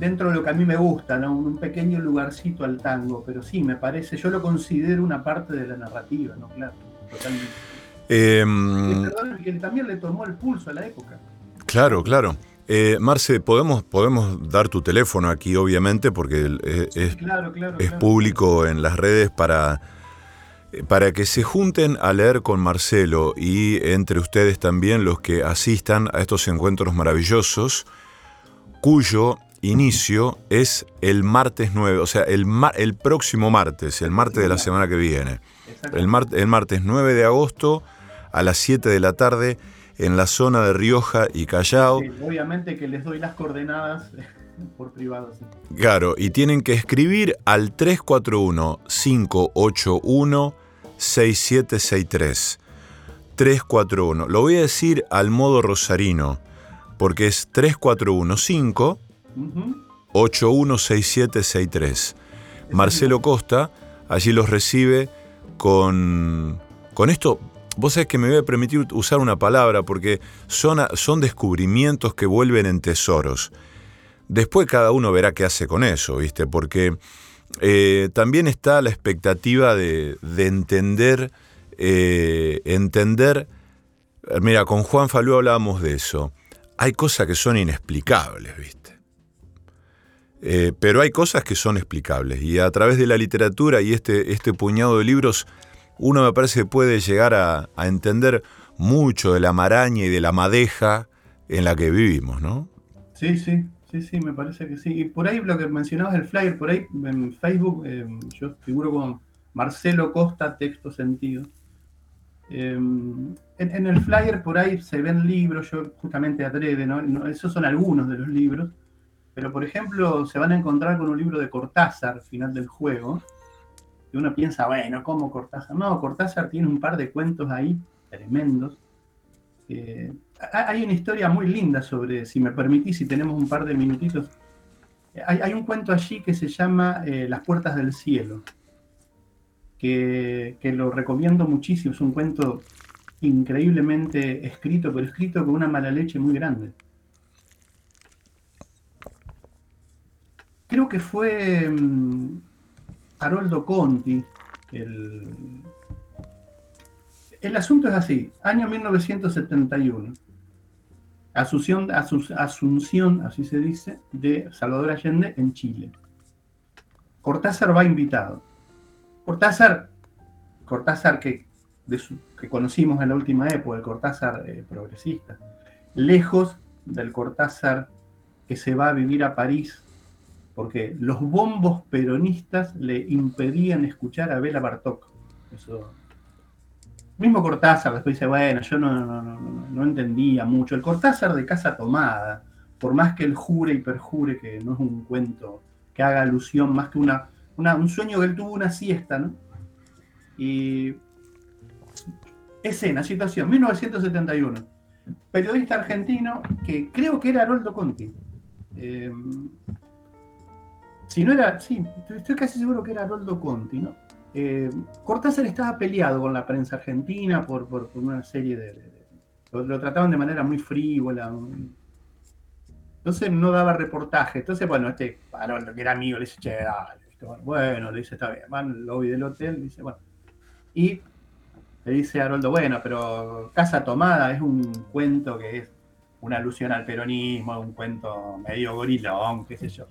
dentro de lo que a mí me gusta, ¿no? un pequeño lugarcito al tango, pero sí, me parece, yo lo considero una parte de la narrativa, ¿no? Claro, totalmente. Em, que también le tomó el pulso a la época. Claro, claro. Eh, Marce, podemos, podemos dar tu teléfono aquí, obviamente, porque es, es público en las redes para, para que se junten a leer con Marcelo y entre ustedes también los que asistan a estos encuentros maravillosos, cuyo inicio es el martes 9, o sea, el, el próximo martes, el martes de la semana que viene. El, el martes 9 de agosto a las 7 de la tarde en la zona de Rioja y Callao. obviamente que les doy las coordenadas (laughs) por privado. Claro, y tienen que escribir al 341-581-6763. 341. Lo voy a decir al modo rosarino, porque es 3415 816763. Marcelo Costa allí los recibe con, con esto Vos sabés que me voy a permitir usar una palabra porque son, son descubrimientos que vuelven en tesoros. Después cada uno verá qué hace con eso, ¿viste? Porque eh, también está la expectativa de, entender, eh, entender, mira, con Juan Falú hablábamos de eso. Hay cosas que son inexplicables, ¿viste? Eh, pero hay cosas que son explicables y a través de la literatura y este, este puñado de libros uno me parece que puede llegar a, entender mucho de la maraña y de la madeja en la que vivimos, ¿no? Sí, sí, sí, sí, me parece que sí. Y por ahí lo que mencionabas el flyer, por ahí en Facebook eh, yo figuro con Marcelo Costa, texto sentido. Em, en, el flyer por ahí se ven libros, yo justamente adrede, ¿no? Esos son algunos de los libros, pero por ejemplo se van a encontrar con un libro de Cortázar, final del juego, y uno piensa, bueno, ¿cómo Cortázar? No, Cortázar tiene un par de cuentos ahí tremendos. hay una historia muy linda sobre, si me permitís, si tenemos un par de minutitos. Hay, un cuento allí que se llama eh, Las puertas del cielo. que, que lo recomiendo muchísimo. Es un cuento increíblemente escrito, pero escrito con una mala leche muy grande. Creo que fue mm, Haroldo Conti. El, el asunto es así, año 1971. Asunción, asu- asunción, así se dice, de Salvador Allende en Chile. Cortázar va invitado. Cortázar, Cortázar que, que conocimos en la última época, el Cortázar eh, progresista, lejos del Cortázar que se va a vivir a París porque los bombos peronistas le impedían escuchar a Bela Bartok. Eso. Mismo Cortázar después dice, bueno, yo no, no, no, entendía mucho. El Cortázar de Casa Tomada, por más que él jure y perjure que no es un cuento que haga alusión más que una, una- un sueño que él tuvo una siesta, ¿no? Y escena, situación, 1971. Periodista argentino que creo que era Haroldo Conti. Eh, si no era, sí, estoy casi seguro que era Haroldo Conti, ¿no? Eh, Cortázar estaba peleado con la prensa argentina por, por- por una serie de, lo, trataban de manera muy frívola. Entonces no daba reportaje. Entonces, bueno, este Haroldo, que era amigo, le dice, che. Bueno, le dice, está bien, van al lobby del hotel, dice, bueno. Y le dice a Haroldo, bueno, pero Casa Tomada es un cuento que es una alusión al peronismo, un cuento medio gorilón, qué sé yo.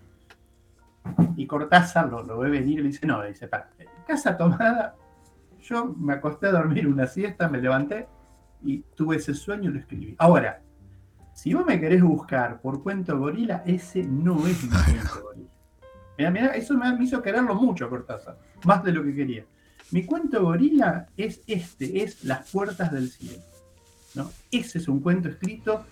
Y Cortázar lo, lo ve venir y le dice, no, le dice, para, Casa Tomada, yo me acosté a dormir una siesta, me levanté y tuve ese sueño y lo escribí. Ahora, si vos me querés buscar por cuento gorila, ese no es mi cuento (laughs) gorila. Mira, mira, eso me me hizo quererlo mucho, Cortázar, más de lo que quería. Mi cuento gorila es este, es Las puertas del cielo. ¿no? Ese es un cuento escrito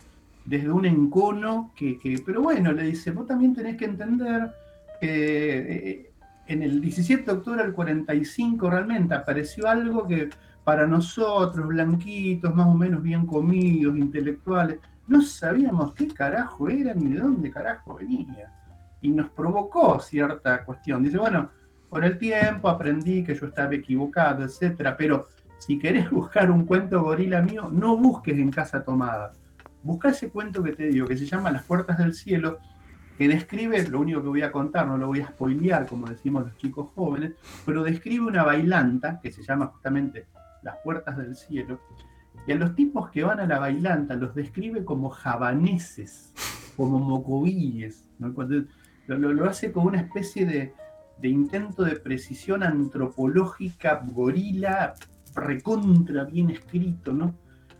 desde un encono que, que- pero bueno, le dice, vos también tenés que entender que eh, en el 17 de octubre del 45 realmente apareció algo que para nosotros, blanquitos, más o menos bien comidos, intelectuales, no sabíamos qué carajo era ni de dónde carajo venía. Y nos provocó cierta cuestión. Dice, bueno, con el tiempo aprendí que yo estaba equivocado, etcétera, pero si querés (laughs) buscar un cuento gorila mío, no busques en Casa Tomada. Busca ese cuento que te digo, que se llama Las Puertas del Cielo, que describe, lo único que voy a contar, no lo voy a spoilear, como decimos los chicos jóvenes, pero describe una bailanta, que se llama justamente Las Puertas del Cielo, y a los tipos que van a la bailanta los describe como javaneses, como mocovíes, ¿no? Lo, lo- lo hace como una especie de, de intento de precisión antropológica, gorila, recontra bien escrito, ¿no?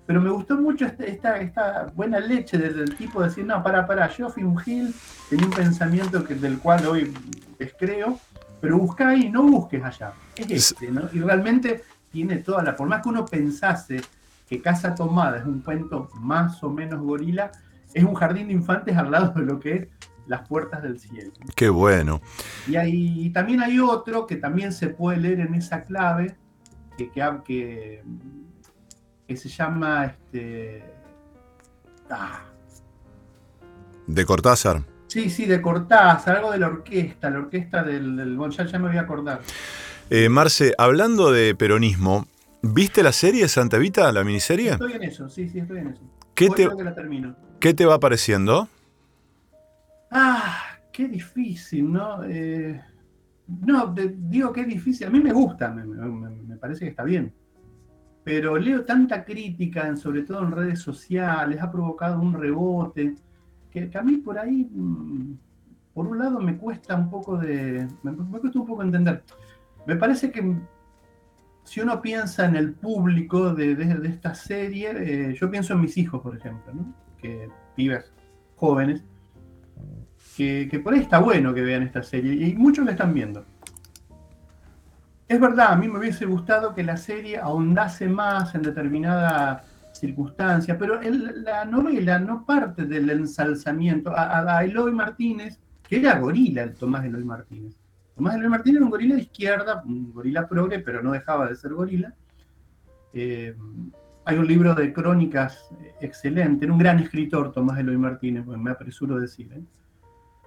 Pero me gustó mucho esta, esta, esta buena leche del, tipo de decir, no, para, para, yo fui un Gil, tenía un pensamiento que, del cual hoy descreo, pero busca ahí, no busques allá. Es este, ¿no? Y realmente tiene toda la. Por más que uno pensase que Casa Tomada es un cuento más o menos gorila, es un jardín de infantes al lado de lo que es Las Puertas del Cielo. Qué bueno. Y, hay, y también hay otro que también se puede leer en esa clave, que, que, que se llama este. ah, De Cortázar. sí, sí, de Cortázar, algo de la orquesta, la orquesta del. del bueno, ya, ya me voy a acordar. Eh, Marce, hablando de peronismo, ¿viste la serie Santa Evita, la miniserie? Estoy en eso, sí, sí, estoy en eso. ¿Qué Hoy te, creo que la termino. ¿Qué te va pareciendo? Ah, qué difícil, ¿no? Eh, no, de- digo qué difícil. A mí me gusta, me, me- me parece que está bien. Pero leo tanta crítica, en- sobre todo en redes sociales, ha provocado un rebote, que, a mí por ahí, mm, por un lado, me cuesta un poco de. Me, cuesta un poco entender. Me parece que si uno piensa en el público de, de- esta serie, eh, yo pienso en mis hijos, por ejemplo, ¿no? Que pibes jóvenes que por ahí está bueno que vean esta serie y muchos la están viendo. Es verdad, a mí me hubiese gustado que la serie ahondase más en determinada circunstancia, pero la novela no parte del ensalzamiento. A, a- Eloy Martínez, que era gorila el Tomás Eloy Martínez. Tomás Eloy Martínez era un gorila de izquierda, un gorila progre, pero no dejaba de ser gorila. Eh, hay un libro de crónicas excelente, era un gran escritor Tomás Eloy Martínez, me apresuro a decir, ¿eh?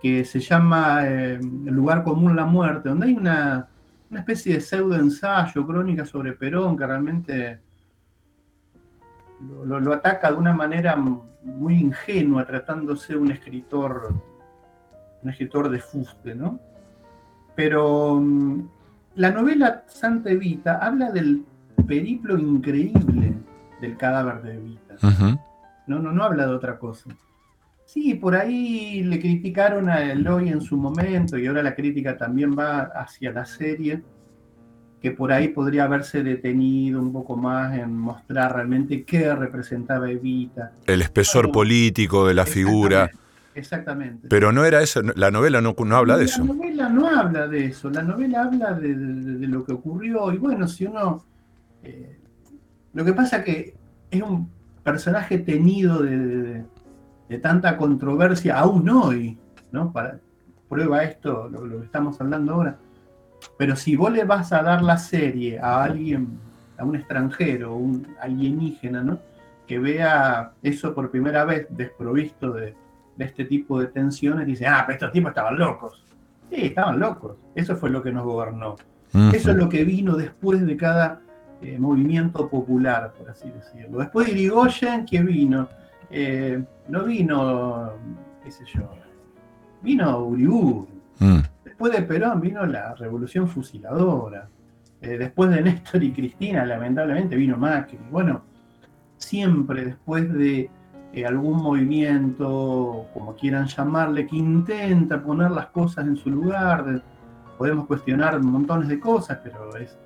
que se llama eh, El lugar común, la muerte, donde hay una, una especie de pseudo ensayo, crónica sobre Perón, que realmente lo, lo- lo ataca de una manera muy ingenua, tratándose de un escritor, un escritor de fuste, ¿no? Pero la novela Santa Evita habla del periplo increíble del cadáver de Evita. No, no, no habla de otra cosa. Sí, por ahí le criticaron a Eloy en su momento y ahora la crítica también va hacia la serie, que por ahí podría haberse detenido un poco más en mostrar realmente qué representaba Evita. El espesor político de la figura. Exactamente. Pero no era eso, la novela no, no habla de eso. La novela no habla de eso, la novela habla de, de- de lo que ocurrió y bueno, si uno... eh, lo que pasa que es un personaje tenido de, de- tanta controversia aún hoy, ¿no? Para, prueba esto, lo, lo que estamos hablando ahora. Pero si vos le vas a dar la serie a alguien, a un extranjero, un alienígena, ¿no? Que vea eso por primera vez desprovisto de, de este tipo de tensiones, dice, ah, pero estos tipos estaban locos. Sí, estaban locos. Eso fue lo que nos gobernó. Eso es lo que vino después de cada eh, movimiento popular, por así decirlo. Después de Irigoyen, ¿qué vino? Eh, no vino, qué sé yo, vino Uriburu. Mm. Después de Perón vino la revolución fusiladora. Eh, después de Néstor y Cristina, lamentablemente, vino Macri. Bueno, siempre después de eh, algún movimiento, como quieran llamarle, que intenta poner las cosas en su lugar, de- podemos cuestionar montones de cosas, pero es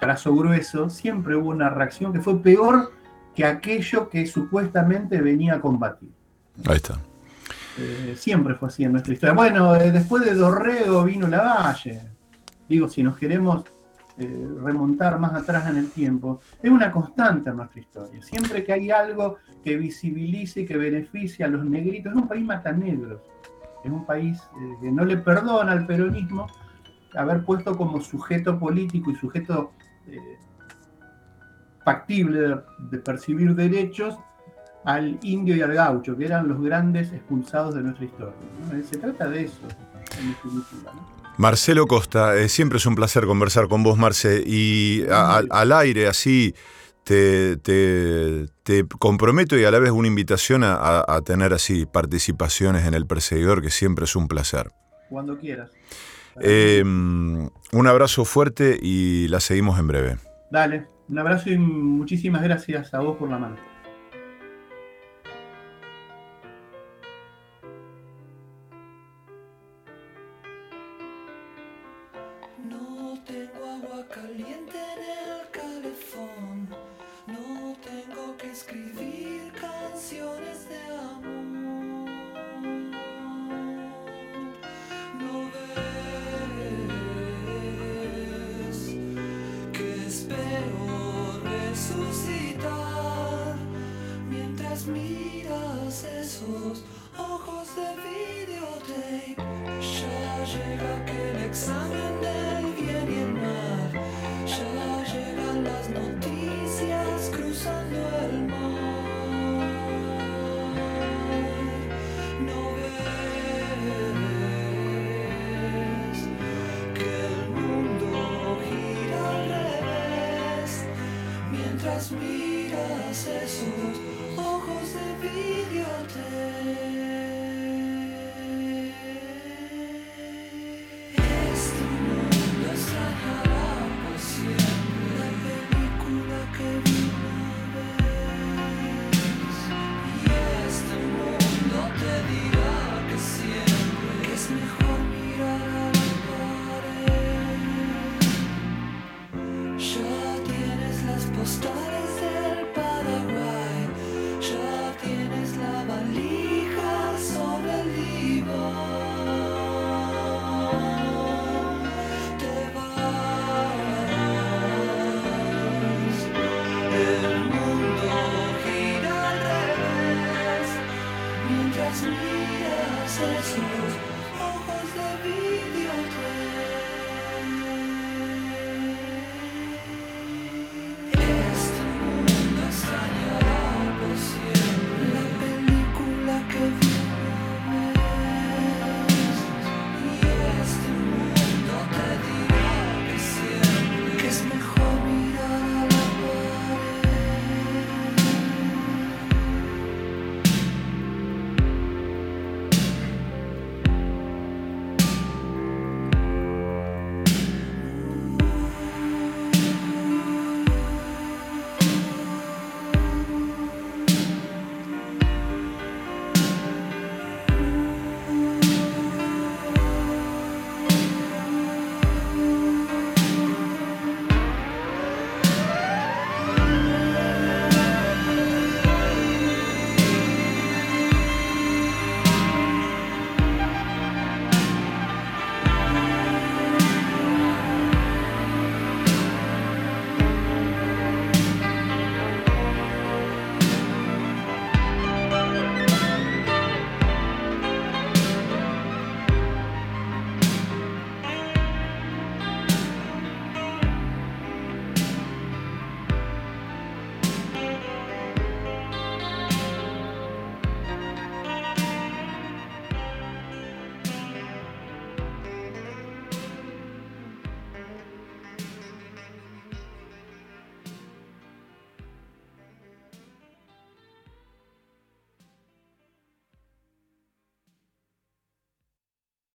trazo grueso, siempre hubo una reacción que fue peor que aquello que supuestamente venía a combatir. Ahí está. Eh, siempre fue así en nuestra historia. Bueno, eh, después de Dorrego vino Lavalle. Digo, si nos queremos eh, remontar más atrás en el tiempo, es una constante en nuestra historia. Siempre que hay algo que visibilice y que beneficie a los negritos, es un país mata negros. Es un país que no le perdona al peronismo haber puesto como sujeto político y sujeto factible de, de percibir derechos al indio y al gaucho, que eran los grandes expulsados de nuestra historia. ¿no? Eh, Se trata de eso, en definitiva. ¿no? Marcelo Costa, eh, siempre es un placer conversar con vos, Marce, y a- al- al aire así te, te- te comprometo y a la vez una invitación a, a- a tener así participaciones en El Perseguidor, que siempre es un placer. Cuando quieras. Eh, un abrazo fuerte y la seguimos en breve. Dale, un abrazo y muchísimas gracias a vos por la mano. Jesus.